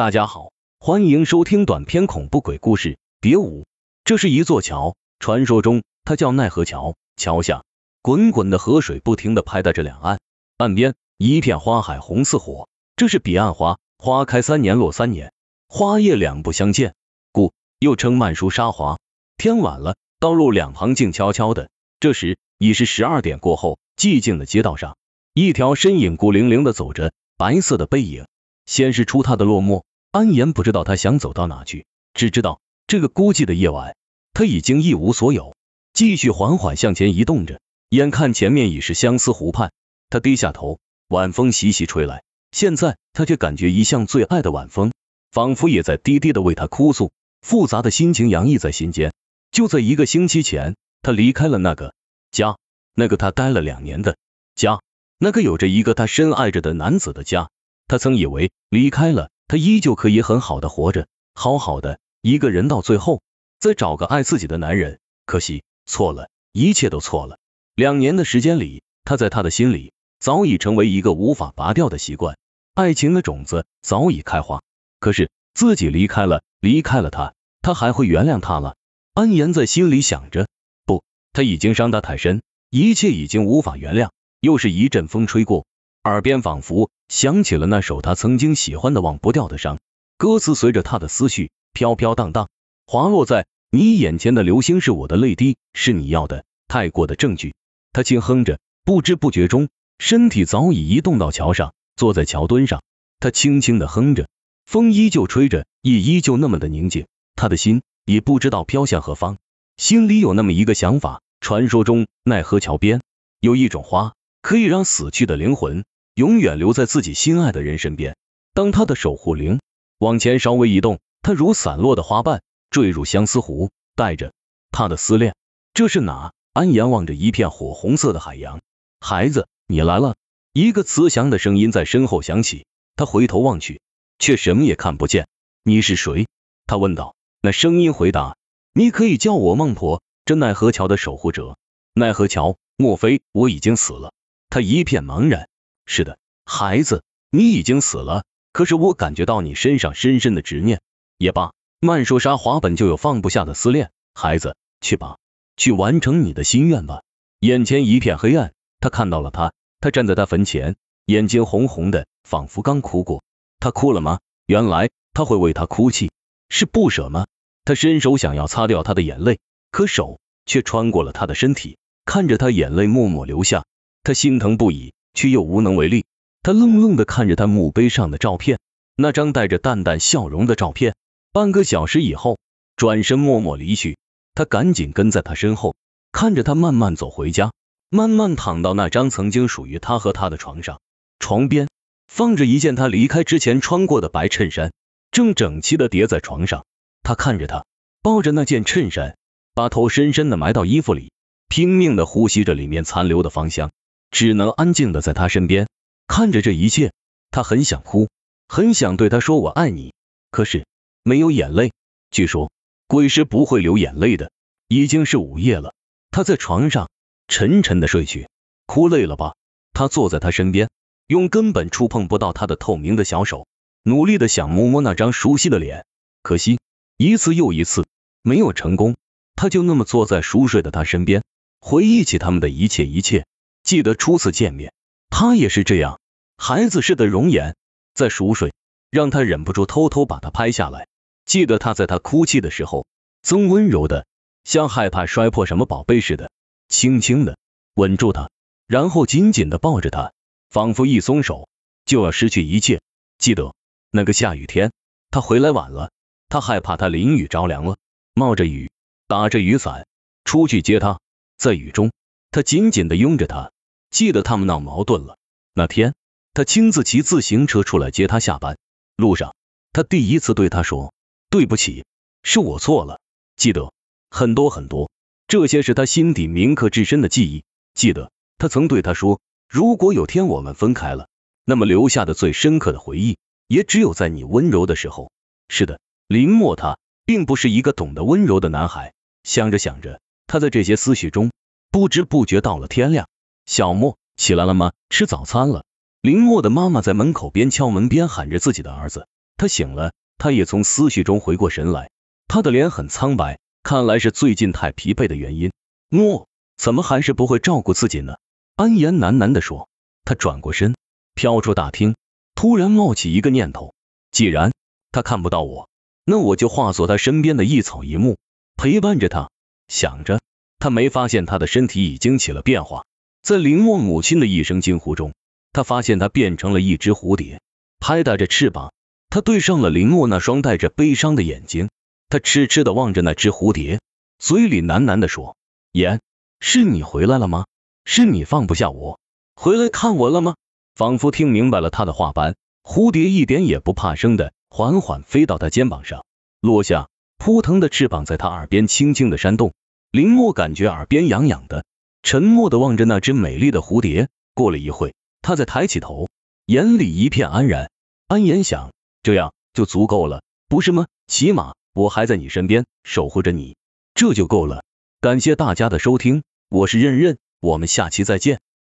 大家好，欢迎收听短篇恐怖鬼故事。别舞，这是一座桥，传说中它叫奈何桥。桥下滚滚的河水不停的拍打着两岸，岸边一片花海红似火。这是彼岸花，花开三年落三年，花叶两不相见，故又称曼殊沙华。天晚了，道路两旁静悄悄的。这时已是十二点过后，寂静的街道上，一条身影孤零零的走着，白色的背影显示出他的落寞。安言不知道他想走到哪去，只知道这个孤寂的夜晚，他已经一无所有。继续缓缓向前移动着，眼看前面已是相思湖畔，他低下头，晚风习习吹来，现在他却感觉一向最爱的晚风，仿佛也在低低的为他哭诉，复杂的心情洋溢在心间。就在一个星期前，他离开了那个家，那个他待了两年的家，那个有着一个他深爱着的男子的家。他曾以为离开了。他依旧可以很好的活着，好好的一个人到最后再找个爱自己的男人。可惜错了，一切都错了。两年的时间里，他在他的心里早已成为一个无法拔掉的习惯，爱情的种子早已开花。可是自己离开了，离开了他，他还会原谅他了？安言在心里想着。不，他已经伤得太深，一切已经无法原谅。又是一阵风吹过。耳边仿佛响起了那首他曾经喜欢的忘不掉的伤，歌词随着他的思绪飘飘荡荡，滑落在你眼前的流星是我的泪滴，是你要的太过的证据。他轻哼着，不知不觉中，身体早已移动到桥上，坐在桥墩上。他轻轻的哼着，风依旧吹着，夜依旧那么的宁静。他的心也不知道飘向何方，心里有那么一个想法：传说中奈何桥边有一种花，可以让死去的灵魂。永远留在自己心爱的人身边，当他的守护灵往前稍微移动，他如散落的花瓣坠入相思湖，带着他的思念。这是哪？安阳望着一片火红色的海洋，孩子，你来了。一个慈祥的声音在身后响起，他回头望去，却什么也看不见。你是谁？他问道。那声音回答：你可以叫我孟婆，这奈何桥的守护者。奈何桥？莫非我已经死了？他一片茫然。是的，孩子，你已经死了。可是我感觉到你身上深深的。执念。也罢，曼殊沙华本就有放不下的。思念。孩子，去吧，去完成你的。心愿吧。眼前一片黑暗，他看到了他，他站在他坟前，眼睛红红的，仿佛刚哭过。他哭了吗？原来他会为他哭泣，是不舍吗？他伸手想要擦掉他的。眼泪，可手却穿过了他的。身体，看着他眼泪默默流下，他心疼不已。却又无能为力，他愣愣的看着他墓碑上的照片，那张带着淡淡笑容的照片。半个小时以后，转身默默离去。他赶紧跟在他身后，看着他慢慢走回家，慢慢躺到那张曾经属于他和他的床上。床边放着一件他离开之前穿过的白衬衫，正整齐的叠在床上。他看着他，抱着那件衬衫，把头深深的埋到衣服里，拼命的呼吸着里面残留的芳香。只能安静的在他身边看着这一切，他很想哭，很想对他说我爱你，可是没有眼泪。据说鬼是不会流眼泪的。已经是午夜了，他在床上沉沉的睡去。哭累了吧？他坐在他身边，用根本触碰不到他的透明的小手，努力的想摸摸那张熟悉的脸，可惜一次又一次没有成功。他就那么坐在熟睡的他身边，回忆起他们的一切一切。记得初次见面，他也是这样，孩子似的容颜，在熟睡，让他忍不住偷偷把他拍下来。记得他在他哭泣的时候，曾温柔的，像害怕摔破什么宝贝似的，轻轻的吻住他，然后紧紧的抱着他，仿佛一松手就要失去一切。记得那个下雨天，他回来晚了，他害怕他淋雨着凉了，冒着雨，打着雨伞出去接他，在雨中。他紧紧的拥着她，记得他们闹矛盾了。那天，他亲自骑自行车出来接她下班。路上，他第一次对她说：“对不起，是我错了。”记得很多很多，这些是他心底铭刻至深的记忆。记得他曾对她说：“如果有天我们分开了，那么留下的最深刻的回忆，也只有在你温柔的时候。”是的，林默他并不是一个懂得温柔的男孩。想着想着，他在这些思绪中。不知不觉到了天亮，小莫起来了吗？吃早餐了。林默的妈妈在门口边敲门边喊着自己的儿子，他醒了，他也从思绪中回过神来，他的脸很苍白，看来是最近太疲惫的原因。诺，怎么还是不会照顾自己呢？安言喃喃地说。他转过身，飘出大厅，突然冒起一个念头：既然他看不到我，那我就化作他身边的一草一木，陪伴着他。想着，他没发现他的身体已经起了变化。在林默母亲的一声惊呼中，他发现他变成了一只蝴蝶，拍打着翅膀。他对上了林默那双带着悲伤的眼睛，他痴痴的望着那只蝴蝶，嘴里喃喃的说：“言，是你回来了吗？是你放不下我，回来看我了吗？”仿佛听明白了他的话般，蝴蝶一点也不怕生的缓缓飞到他肩膀上，落下，扑腾的翅膀在他耳边轻轻的扇动。林默感觉耳边痒痒的，沉默的望着那只美丽的蝴蝶。过了一会，他再抬起头，眼里一片安然。安言想。这样就足够了，不是吗？起码我还在你身边守护着你，这就够了。感谢大家的收听，我是任任，我们下期再见。